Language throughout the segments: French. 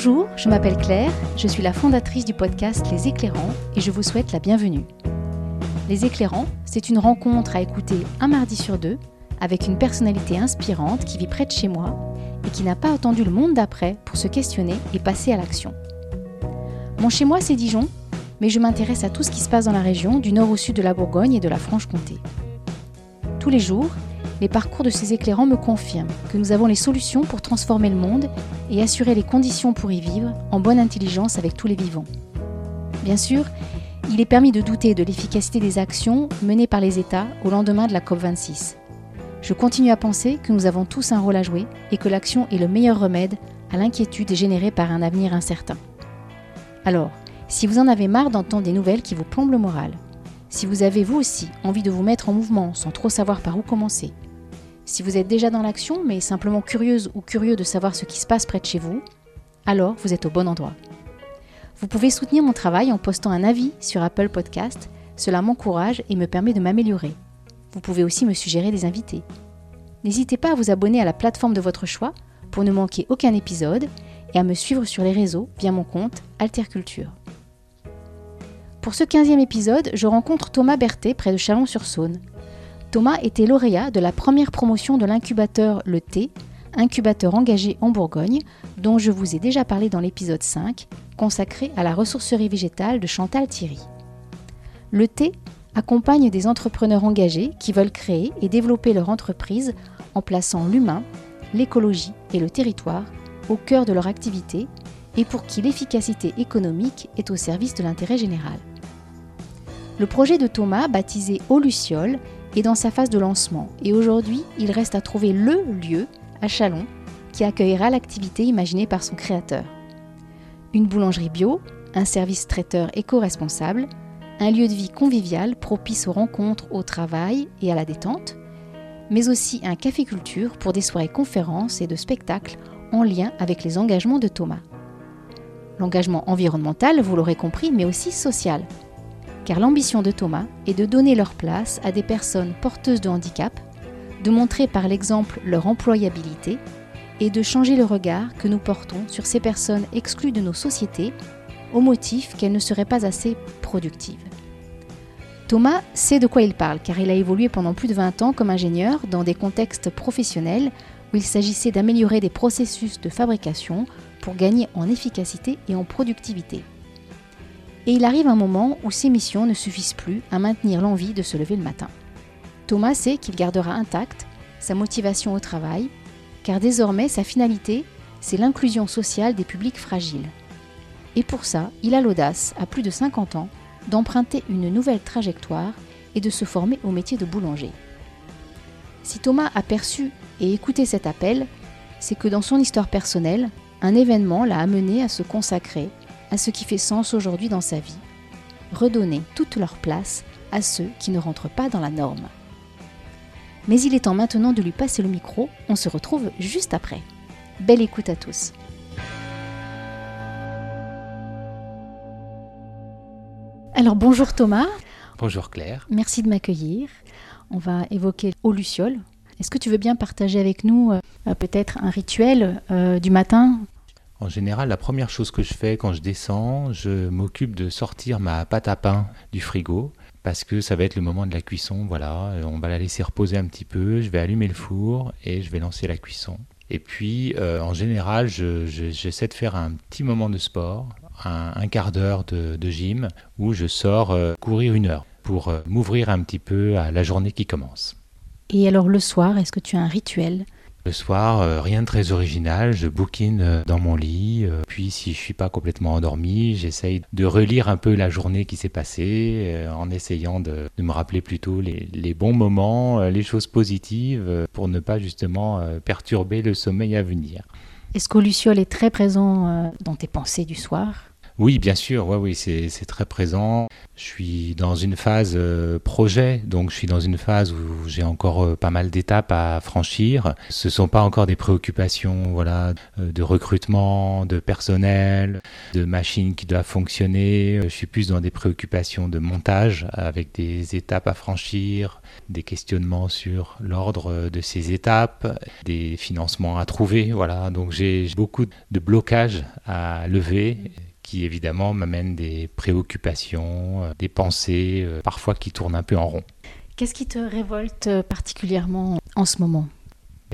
Bonjour, je m'appelle Claire, je suis la fondatrice du podcast Les Éclairants et je vous souhaite la bienvenue. Les Éclairants, c'est une rencontre à écouter un mardi sur deux avec une personnalité inspirante qui vit près de chez moi et qui n'a pas attendu le monde d'après pour se questionner et passer à l'action. Mon chez moi, c'est Dijon, mais je m'intéresse à tout ce qui se passe dans la région, du nord au sud de la Bourgogne et de la Franche-Comté. Tous les jours, les parcours de ces éclairants me confirment que nous avons les solutions pour transformer le monde et assurer les conditions pour y vivre en bonne intelligence avec tous les vivants. Bien sûr, il est permis de douter de l'efficacité des actions menées par les États au lendemain de la COP26. Je continue à penser que nous avons tous un rôle à jouer et que l'action est le meilleur remède à l'inquiétude générée par un avenir incertain. Alors, si vous en avez marre d'entendre des nouvelles qui vous plombent le moral, si vous avez vous aussi envie de vous mettre en mouvement sans trop savoir par où commencer, si vous êtes déjà dans l'action mais simplement curieuse ou curieux de savoir ce qui se passe près de chez vous, alors vous êtes au bon endroit. Vous pouvez soutenir mon travail en postant un avis sur Apple Podcast, cela m'encourage et me permet de m'améliorer. Vous pouvez aussi me suggérer des invités. N'hésitez pas à vous abonner à la plateforme de votre choix pour ne manquer aucun épisode et à me suivre sur les réseaux via mon compte Alterculture. Pour ce 15e épisode, je rencontre Thomas Berthet près de Chalon-sur-Saône. Thomas était lauréat de la première promotion de l'incubateur Le T, incubateur engagé en Bourgogne, dont je vous ai déjà parlé dans l'épisode 5, consacré à la ressourcerie végétale de Chantal Thierry. Le T accompagne des entrepreneurs engagés qui veulent créer et développer leur entreprise en plaçant l'humain, l'écologie et le territoire au cœur de leur activité et pour qui l'efficacité économique est au service de l'intérêt général. Le projet de Thomas, baptisé Au Luciole, est dans sa phase de lancement et aujourd'hui, il reste à trouver le lieu à Chalon qui accueillera l'activité imaginée par son créateur. Une boulangerie bio, un service traiteur éco-responsable, un lieu de vie convivial propice aux rencontres, au travail et à la détente, mais aussi un café-culture pour des soirées conférences et de spectacles en lien avec les engagements de Thomas. L'engagement environnemental, vous l'aurez compris, mais aussi social, car l'ambition de Thomas est de donner leur place à des personnes porteuses de handicap, de montrer par l'exemple leur employabilité et de changer le regard que nous portons sur ces personnes exclues de nos sociétés au motif qu'elles ne seraient pas assez productives. Thomas sait de quoi il parle car il a évolué pendant plus de 20 ans comme ingénieur dans des contextes professionnels où il s'agissait d'améliorer des processus de fabrication pour gagner en efficacité et en productivité. Et il arrive un moment où ces missions ne suffisent plus à maintenir l'envie de se lever le matin. Thomas sait qu'il gardera intacte sa motivation au travail, car désormais sa finalité, c'est l'inclusion sociale des publics fragiles. Et pour ça, il a l'audace, à plus de 50 ans, d'emprunter une nouvelle trajectoire et de se former au métier de boulanger. Si Thomas a perçu et écouté cet appel, c'est que dans son histoire personnelle, un événement l'a amené à se consacrer à ce qui fait sens aujourd'hui dans sa vie. Redonner toute leur place à ceux qui ne rentrent pas dans la norme. Mais il est temps maintenant de lui passer le micro, on se retrouve juste après. Belle écoute à tous. Alors bonjour Thomas. Bonjour Claire. Merci de m'accueillir. On va évoquer au Luciole. Est-ce que tu veux bien partager avec nous euh, peut-être un rituel euh, du matin? En général, la première chose que je fais quand je descends, je m'occupe de sortir ma pâte à pain du frigo parce que ça va être le moment de la cuisson. Voilà, on va la laisser reposer un petit peu. Je vais allumer le four et je vais lancer la cuisson. Et puis, euh, en général, j'essaie de faire un petit moment de sport, un, quart d'heure de, gym, où je sors euh, courir une heure pour euh, m'ouvrir un petit peu à la journée qui commence. Et alors le soir, est-ce que tu as un rituel le soir, euh, rien de très original, je bouquine euh, dans mon lit, euh, puis si je suis pas complètement endormi, j'essaye de relire un peu la journée qui s'est passée, en essayant de, me rappeler plutôt les, bons moments, les choses positives, pour ne pas justement perturber le sommeil à venir. Est-ce que Luciole est très présent dans tes pensées du soir? Oui, bien sûr, oui, c'est très présent. Je suis dans une phase euh, projet, donc je suis dans une phase où j'ai encore euh, pas mal d'étapes à franchir. Ce sont pas encore des préoccupations, voilà, euh, de recrutement, de personnel, de machines qui doivent fonctionner. Je suis plus dans des préoccupations de montage avec des étapes à franchir, des questionnements sur l'ordre de ces étapes, des financements à trouver, voilà. Donc j'ai beaucoup de blocages à lever qui évidemment m'amènent des préoccupations, euh, des pensées, euh, parfois qui tournent un peu en rond. Qu'est-ce qui te révolte particulièrement en ce moment?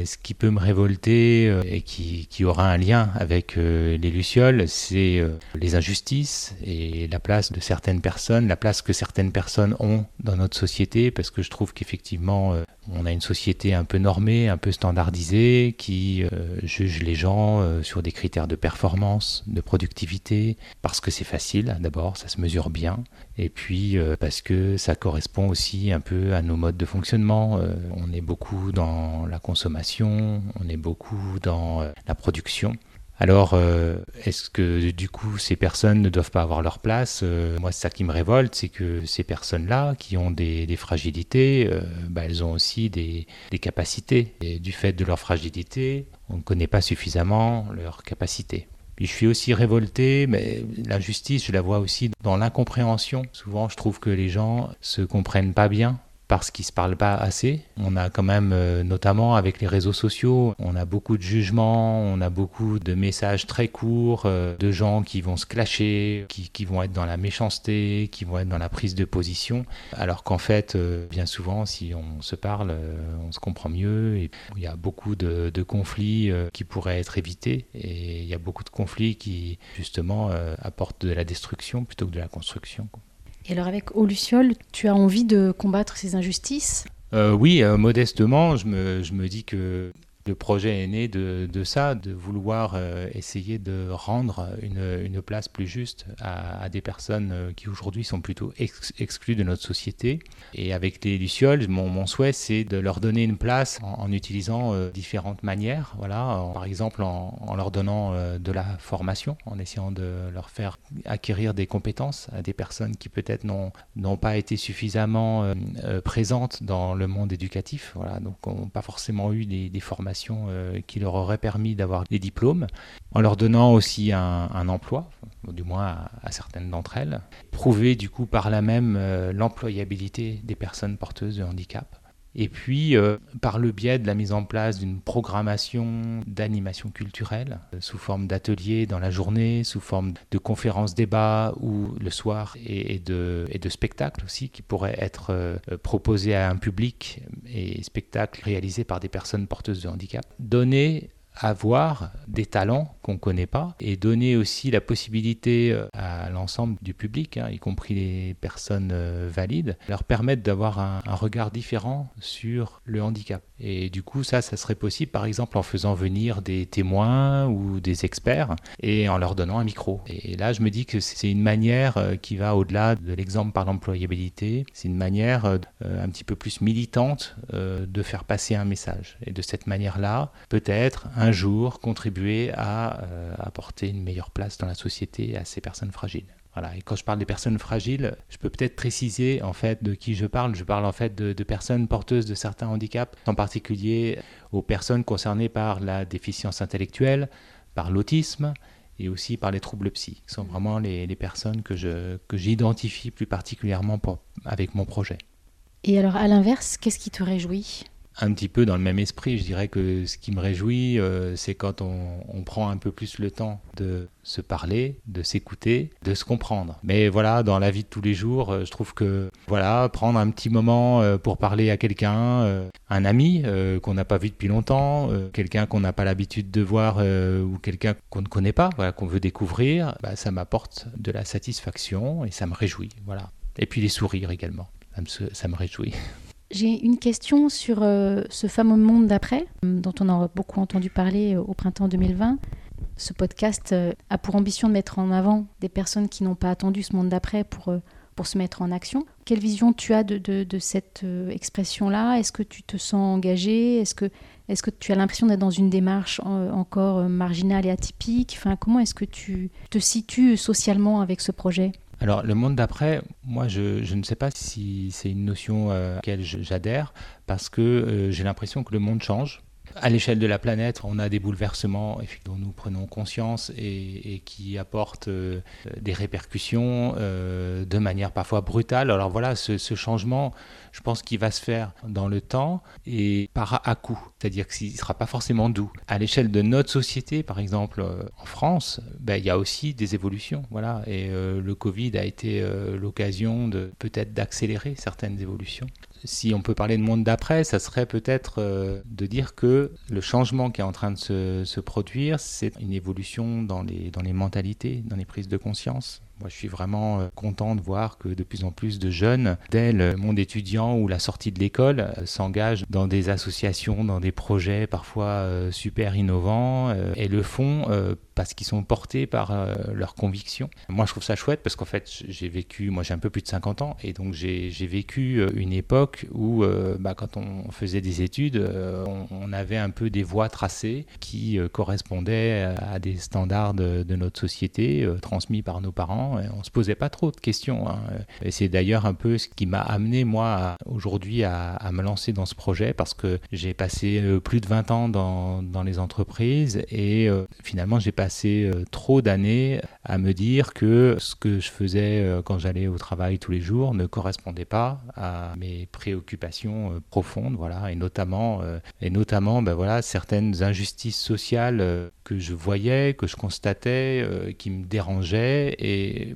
Ce qui peut me révolter et qui, aura un lien avec les Lucioles, c'est les injustices et la place de certaines personnes, la place que certaines personnes ont dans notre société, parce que je trouve qu'effectivement, on a une société un peu normée, un peu standardisée, qui euh, juge les gens euh, sur des critères de performance, de productivité, parce que c'est facile, d'abord, ça se mesure bien, et puis euh, parce que ça correspond aussi un peu à nos modes de fonctionnement. on est beaucoup dans la consommation, on est beaucoup dans la production. Alors, euh, est-ce que du coup ces personnes ne doivent pas avoir leur place euh, Moi, c'est ça qui me révolte, c'est que ces personnes-là, qui ont des, fragilités, euh, bah, elles ont aussi des, capacités. Et du fait de leur fragilité, on ne connaît pas suffisamment leurs capacités. Puis je suis aussi révolté, mais l'injustice, je la vois aussi dans l'incompréhension. Souvent, je trouve que les gens se comprennent pas bien parce qu'ils se parlent pas assez. On a quand même, euh, notamment avec les réseaux sociaux, on a beaucoup de jugements, on a beaucoup de messages très courts, euh, de gens qui vont se clasher, qui, vont être dans la méchanceté, qui vont être dans la prise de position, alors qu'en fait, euh, bien souvent, si on se parle, on se comprend mieux. Et il y a beaucoup de, conflits qui pourraient être évités, et il y a beaucoup de conflits qui, justement, apportent de la destruction plutôt que de la construction. Et alors avec Oluciol, tu as envie de combattre ces injustices? Euh, Oui, euh, modestement, je me, je me dis que le projet est né de, ça, de vouloir euh, essayer de rendre une, place plus juste à, des personnes euh, qui aujourd'hui sont plutôt exclues de notre société. Et avec les Lucioles, mon, souhait, c'est de leur donner une place en, utilisant euh, différentes manières. Voilà, par exemple, en, leur donnant de la formation, en essayant de leur faire acquérir des compétences à des personnes qui peut-être n'ont pas été suffisamment présentes dans le monde éducatif. Voilà, donc n'ont pas forcément eu des formations euh, qui leur aurait permis d'avoir des diplômes, en leur donnant aussi un, emploi, du moins à, certaines d'entre elles, prouver du coup par là même euh, l'employabilité des personnes porteuses de handicap. Et puis, euh, par le biais de la mise en place d'une programmation d'animation culturelle, euh, sous forme d'ateliers dans la journée, sous forme de conférences débats ou le soir, et, de, spectacles aussi qui pourraient être euh, proposés à un public et spectacles réalisés par des personnes porteuses de handicap. Donner avoir des talents qu'on ne connaît pas et donner aussi la possibilité euh, à l'ensemble du public, hein, y compris les personnes euh, valides, leur permettre d'avoir un, regard différent sur le handicap. Et du coup, ça, ça serait possible par exemple en faisant venir des témoins ou des experts et en leur donnant un micro. Et là, je me dis que c'est une manière euh, qui va au-delà de l'exemple par l'employabilité. C'est une manière un petit peu plus militante de faire passer un message. Et de cette manière-là, peut-être un jour contribuer à euh, apporter une meilleure place dans la société à ces personnes fragiles. Voilà. Et quand je parle des personnes fragiles, je peux peut-être préciser en fait de qui je parle. Je parle en fait de, personnes porteuses de certains handicaps, en particulier aux personnes concernées par la déficience intellectuelle, par l'autisme et aussi par les troubles psy, qui sont vraiment les, personnes que, je, que j'identifie plus particulièrement avec mon projet. Et alors à l'inverse, qu'est-ce qui te réjouit? Un petit peu dans le même esprit. Je dirais que ce qui me réjouit, euh, c'est quand on, prend un peu plus le temps de se parler, de s'écouter, de se comprendre. Mais voilà, dans la vie de tous les jours, euh, je trouve que voilà, prendre un petit moment euh, pour parler à quelqu'un, un ami qu'on n'a pas vu depuis longtemps, quelqu'un qu'on n'a pas l'habitude de voir ou quelqu'un qu'on ne connaît pas, voilà, qu'on veut découvrir, bah, ça m'apporte de la satisfaction et ça me réjouit. Voilà. Et puis les sourires également, ça me réjouit. J'ai une question sur euh, ce fameux monde d'après, euh, dont on a beaucoup entendu parler euh, au printemps 2020. Ce podcast a pour ambition de mettre en avant des personnes qui n'ont pas attendu ce monde d'après pour, pour se mettre en action. Quelle vision tu as de, de, cette expression-là? Est-ce que tu te sens engagé Est-ce que Est-ce que tu as l'impression d'être dans une démarche encore marginale et atypique? Enfin, Comment est-ce que tu te situes socialement avec ce projet? Alors le monde d'après, moi je, ne sais pas si c'est une notion à laquelle j'adhère parce que j'ai l'impression que le monde change. À l'échelle de la planète, on a des bouleversements dont nous prenons conscience et, qui apportent euh, des répercussions euh, de manière parfois brutale. Alors voilà, ce, changement, je pense qu'il va se faire dans le temps et par à coup, c'est-à-dire qu'il ne sera pas forcément doux. À l'échelle de notre société, par exemple euh, en France, ben, il y a aussi des évolutions. Voilà, et le Covid a été l'occasion de peut-être d'accélérer certaines évolutions si on peut parler de monde d'après, ça serait peut-être euh, de dire que le changement qui est en train de se, produire, c'est une évolution dans les, dans les mentalités, dans les prises de conscience. Moi, je suis vraiment euh, content de voir que de plus en plus de jeunes, dès le monde étudiant ou la sortie de l'école, euh, s'engagent dans des associations, dans des projets parfois super innovants et le font parce qu'ils sont portés par euh, leurs convictions. Moi, je trouve ça chouette parce qu'en fait, j'ai vécu, moi j'ai un peu plus de 50 ans, et donc j'ai vécu euh, une époque où, euh, bah, quand on faisait des études, on, avait un peu des voies tracées qui correspondaient à des standards de, notre société, transmis par nos parents, et on se posait pas trop de questions. Hein. Et c'est d'ailleurs un peu ce qui m'a amené, moi, aujourd'hui à, me lancer dans ce projet, parce que j'ai passé plus de 20 ans dans, les entreprises, et finalement, j'ai pas passé euh, trop d'années à me dire que ce que je faisais euh, quand j'allais au travail tous les jours ne correspondait pas à mes préoccupations euh, profondes, voilà, et notamment, et notamment, ben voilà, certaines injustices sociales que je voyais, que je constatais, qui me dérangeaient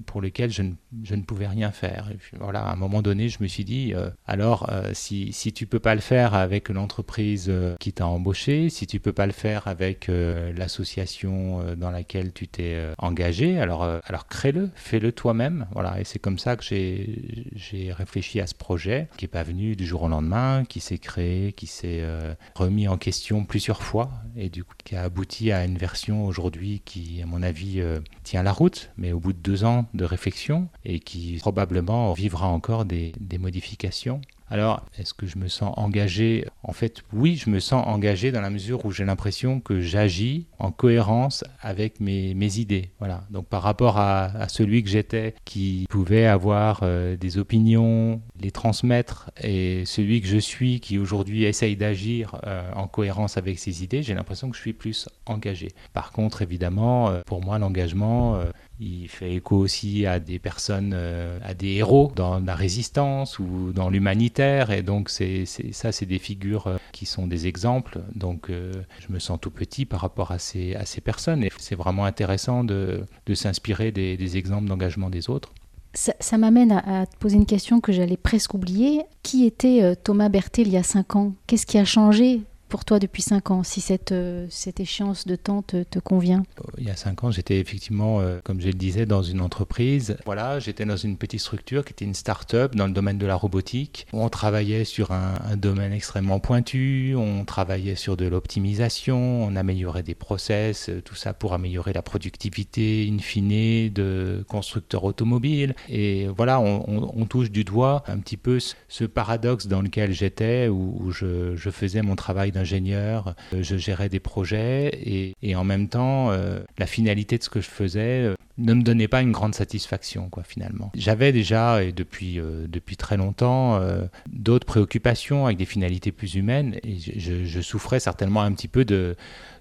pour lesquelles je ne, je ne pouvais rien faire. Et puis, voilà, à un moment donné, je me suis dit, alors, si, si tu peux pas le faire avec l'entreprise qui t'a embauché, si tu peux pas le faire avec l'association dans laquelle tu t'es euh, engagé, alors, euh, alors crée-le, fais-le toi-même. Voilà, et c'est comme ça que j'ai réfléchi à ce projet, qui n'est pas venu du jour au lendemain, qui s'est créé, qui s'est euh, remis en question plusieurs fois, et du coup qui a abouti à une version aujourd'hui qui, à mon avis, tient la route, mais au bout de deux ans de réflexion, et qui probablement vivra encore des, modifications. Alors, est-ce que je me sens engagé? En fait, oui, je me sens engagé dans la mesure où j'ai l'impression que j'agis en cohérence avec mes, idées. Voilà. Donc, par rapport à, celui que j'étais, qui pouvait avoir euh, des opinions, les transmettre, et celui que je suis, qui aujourd'hui essaye d'agir euh, en cohérence avec ses idées, j'ai l'impression que je suis plus engagé. Par contre, évidemment, euh, pour moi, l'engagement, il fait écho aussi à des personnes, euh, à des héros dans la résistance ou dans l'humanitaire. Et donc, c'est, ça, c'est des figures euh, qui sont des exemples. Donc, euh, je me sens tout petit par rapport à ces, à ces personnes. Et c'est vraiment intéressant de, de s'inspirer des, exemples d'engagement des autres. Ça, m'amène à, te poser une question que j'allais presque oublier. Qui était Thomas Berthet il y a cinq ans? Qu'est-ce qui a changé? Pour toi depuis 5 ans, si cette, euh, cette échéance de temps te, te convient? Il y a 5 ans, j'étais effectivement, euh, comme je le disais, dans une entreprise. Voilà, j'étais dans une petite structure qui était une start-up dans le domaine de la robotique. On travaillait sur un, domaine extrêmement pointu, on travaillait sur de l'optimisation, on améliorait des process, euh, tout ça pour améliorer la productivité in fine de constructeurs automobiles. Et voilà, on, touche du doigt un petit peu ce paradoxe dans lequel j'étais, où, je, je faisais mon travail euh, je gérais des projets et, en même temps, euh, la finalité de ce que je faisais euh, ne me donnait pas une grande satisfaction, quoi, finalement. J'avais déjà, et depuis, depuis très longtemps, d'autres préoccupations avec des finalités plus humaines et je, souffrais certainement un petit peu de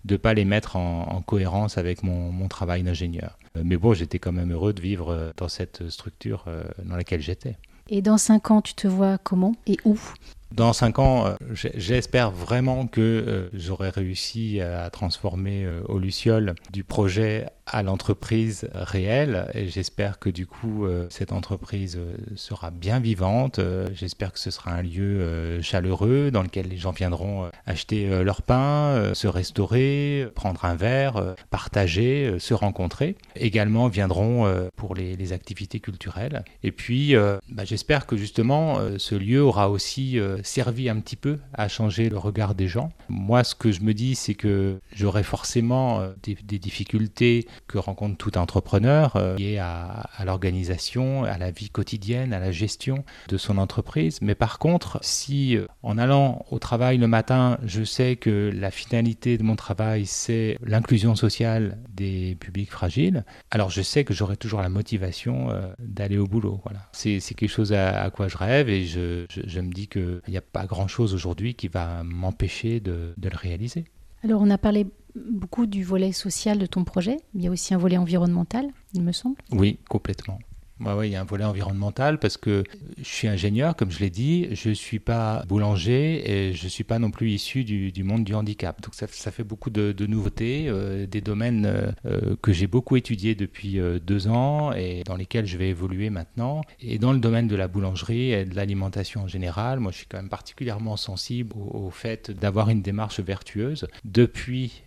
ne pas les mettre en, cohérence avec mon travail d'ingénieur. Mais bon, j'étais quand même heureux de vivre dans cette structure dans laquelle j'étais. Et dans cinq ans, tu te vois comment et où? Dans cinq ans, euh, j'espère vraiment que euh, j'aurai réussi à transformer euh, au Luciole du projet à l'entreprise réelle et j'espère que du coup cette entreprise sera bien vivante. J'espère que ce sera un lieu chaleureux dans lequel les gens viendront acheter leur pain, se restaurer, prendre un verre, partager, se rencontrer. Également viendront pour les, activités culturelles. Et puis bah, j'espère que justement ce lieu aura aussi servi un petit peu à changer le regard des gens. Moi, ce que je me dis, c'est que j'aurais forcément euh, des, difficultés que rencontre tout entrepreneur euh, lié à, l'organisation, à la vie quotidienne, à la gestion de son entreprise. Mais par contre, si euh, en allant au travail le matin, je sais que la finalité de mon travail, c'est l'inclusion sociale des publics fragiles, alors je sais que j'aurai toujours la motivation euh, d'aller au boulot. Voilà. C'est quelque chose à, quoi je rêve et je, me dis qu'il n'y a pas grand-chose aujourd'hui qui va m'empêcher de le réaliser. Alors on a parlé beaucoup du volet social de ton projet. Il y a aussi un volet environnemental, il me semble. Oui, complètement. Ouais, il y a un volet environnemental parce que je suis ingénieur, comme je l'ai dit, je ne suis pas boulanger et je ne suis pas non plus issu du, monde du handicap. Donc ça, fait beaucoup de, nouveautés, euh, des domaines euh, que j'ai beaucoup étudiés depuis euh, deux ans et dans lesquels je vais évoluer maintenant. Et dans le domaine de la boulangerie et de l'alimentation en général, moi je suis quand même particulièrement sensible au, au fait d'avoir une démarche vertueuse depuis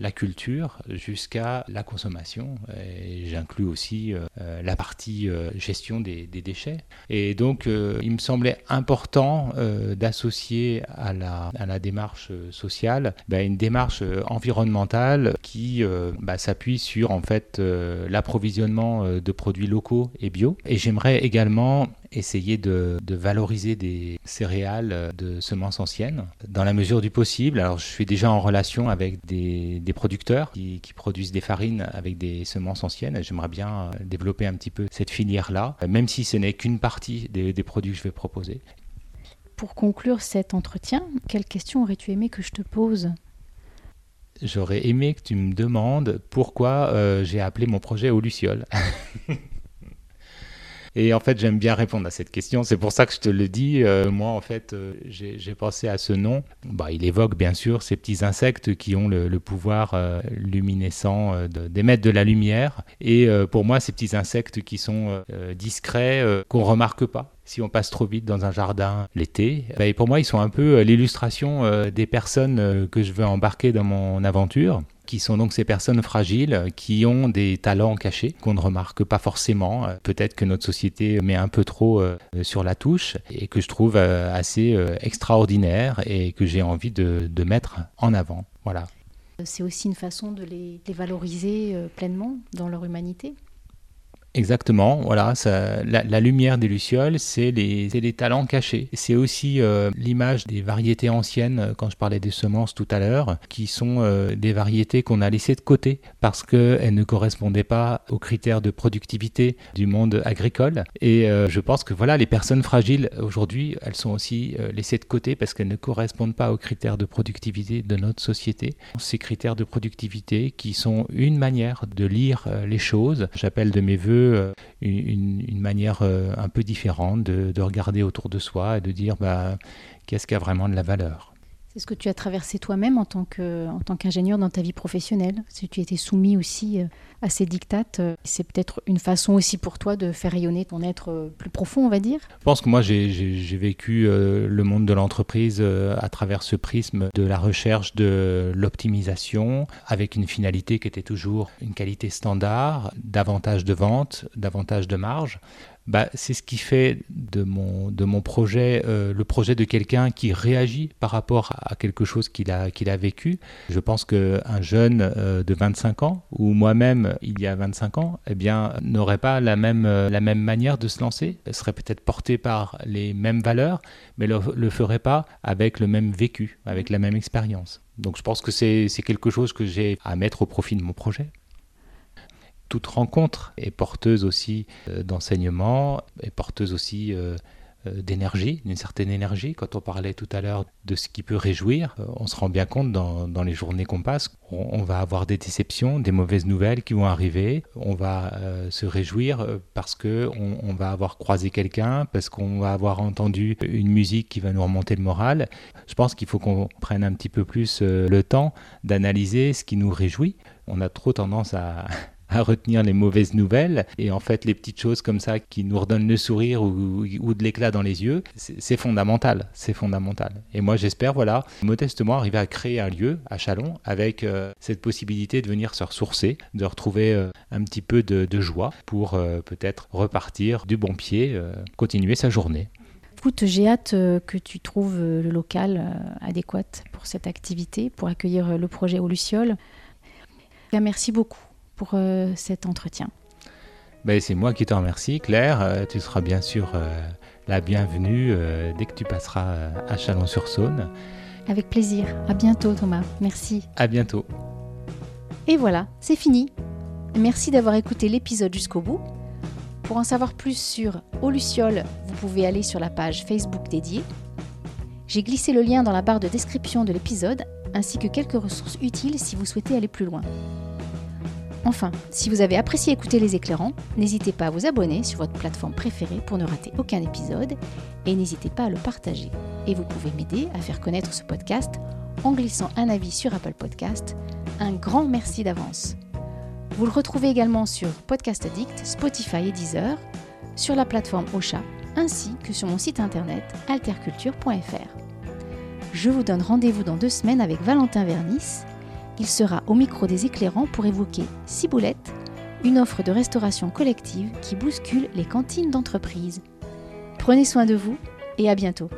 la culture jusqu'à la consommation. Et j'inclus aussi la partie euh, gestion des, déchets. Et donc, euh, il me semblait important euh, d'associer à la, à la, démarche sociale bah, une démarche environnementale qui bah, s'appuie sur en fait l'approvisionnement de produits locaux et bio. Et j'aimerais également essayer de, valoriser des céréales de semences anciennes dans la mesure du possible. Alors je suis déjà en relation avec des, producteurs qui, produisent des farines avec des semences anciennes. J'aimerais bien euh, développer un petit peu cette filière-là, même si ce n'est qu'une partie des, produits que je vais proposer. Pour conclure cet entretien, quelle question aurais-tu aimé que je te pose? J'aurais aimé que tu me demandes pourquoi euh, j'ai appelé mon projet au Luciole. Et en fait, j'aime bien répondre à cette question. C'est pour ça que je te le dis. Euh, moi, en fait, euh, j'ai pensé à ce nom. Bah, il évoque bien sûr ces petits insectes qui ont le, pouvoir euh, luminescent d'émettre de, la lumière. Et pour moi, ces petits insectes qui sont discrets, qu'on remarque pas si on passe trop vite dans un jardin l'été. Bah, pour moi, ils sont un peu l'illustration des personnes que je veux embarquer dans mon aventure qui sont donc ces personnes fragiles qui ont des talents cachés qu'on ne remarque pas forcément. Peut-être que notre société met un peu trop euh, sur la touche et que je trouve euh, assez euh, extraordinaire et que j'ai envie de, mettre en avant. Voilà. C'est aussi une façon de les valoriser pleinement dans leur humanité. Exactement, voilà, la, lumière des lucioles, c'est les, les, talents cachés. C'est aussi euh, l'image des variétés anciennes, euh, quand je parlais des semences tout à l'heure, qui sont euh, des variétés qu'on a laissées de côté parce qu'elles ne correspondaient pas aux critères de productivité du monde agricole. Et je pense que voilà, les personnes fragiles aujourd'hui, elles sont aussi laissées de côté parce qu'elles ne correspondent pas aux critères de productivité de notre société. Ces critères de productivité qui sont une manière de lire les choses. J'appelle de mes voeux euh, une, manière euh, un peu différente de, regarder autour de soi et de dire bah, qu'est-ce qui a vraiment de la valeur? C'est ce que tu as traversé toi-même en tant qu'ingénieur dans ta vie professionnelle. Si tu étais soumis aussi euh, à ces dictates, euh, c'est peut-être une façon aussi pour toi de faire rayonner ton être euh, plus profond, on va dire. Je pense que moi, j'ai vécu le monde de l'entreprise à travers ce prisme de la recherche de l'optimisation, avec une finalité qui était toujours une qualité standard, davantage de ventes, davantage de marge bah, c'est ce qui fait de mon, projet euh, le projet de quelqu'un qui réagit par rapport à quelque chose qu'il a, vécu. Je pense qu'un jeune euh, de 25 ans, ou moi-même il y a 25 ans, eh bien, n'aurait pas la même, euh, la même manière de se lancer, Elle serait peut-être porté par les mêmes valeurs, mais le, le ferait pas avec le même vécu, avec la même expérience. Donc je pense que c'est quelque chose que j'ai à mettre au profit de mon projet toute rencontre est porteuse aussi euh, d'enseignement, est porteuse aussi euh, euh, d'énergie, d'une certaine énergie. Quand on parlait tout à l'heure de ce qui peut réjouir, on se rend bien compte dans, les journées qu'on passe, on, va avoir des déceptions, des mauvaises nouvelles qui vont arriver. On va se réjouir parce que on, va avoir croisé quelqu'un, parce qu'on va avoir entendu une musique qui va nous remonter le moral. Je pense qu'il faut qu'on prenne un petit peu plus le temps d'analyser ce qui nous réjouit. On a trop tendance à à retenir les mauvaises nouvelles. Et en fait, les petites choses comme ça qui nous redonnent le sourire ou, de l'éclat dans les yeux, c'est fondamental. C'est fondamental. Et moi, j'espère, voilà, modestement arriver à créer un lieu à Chalon avec euh, cette possibilité de venir se ressourcer, de retrouver euh, un petit peu de, joie pour euh, peut-être repartir du bon pied, continuer sa journée. Écoute, j'ai hâte que tu trouves le local adéquat pour cette activité, pour accueillir le projet au Luciole. Merci beaucoup pour euh, cet entretien. Ben, c'est moi qui te remercie, Claire. Euh, tu seras bien sûr la bienvenue dès que tu passeras à Chalon-sur-Saône. Avec plaisir. À bientôt, Thomas. Merci. À bientôt. Et voilà, c'est fini. Merci d'avoir écouté l'épisode jusqu'au bout. Pour en savoir plus sur Oluciole, vous pouvez aller sur la page Facebook dédiée. J'ai glissé le lien dans la barre de description de l'épisode, ainsi que quelques ressources utiles si vous souhaitez aller plus loin. Enfin, si vous avez apprécié écouter les éclairants, n'hésitez pas à vous abonner sur votre plateforme préférée pour ne rater aucun épisode et n'hésitez pas à le partager. Et vous pouvez m'aider à faire connaître ce podcast en glissant un avis sur Apple Podcast. Un grand merci d'avance. Vous le retrouvez également sur Podcast Addict, Spotify et Deezer, sur la plateforme Ocha, ainsi que sur mon site internet alterculture.fr. Je vous donne rendez-vous dans deux semaines avec Valentin Vernis. Il sera au micro des éclairants pour évoquer Ciboulette, une offre de restauration collective qui bouscule les cantines d'entreprise. Prenez soin de vous et à bientôt.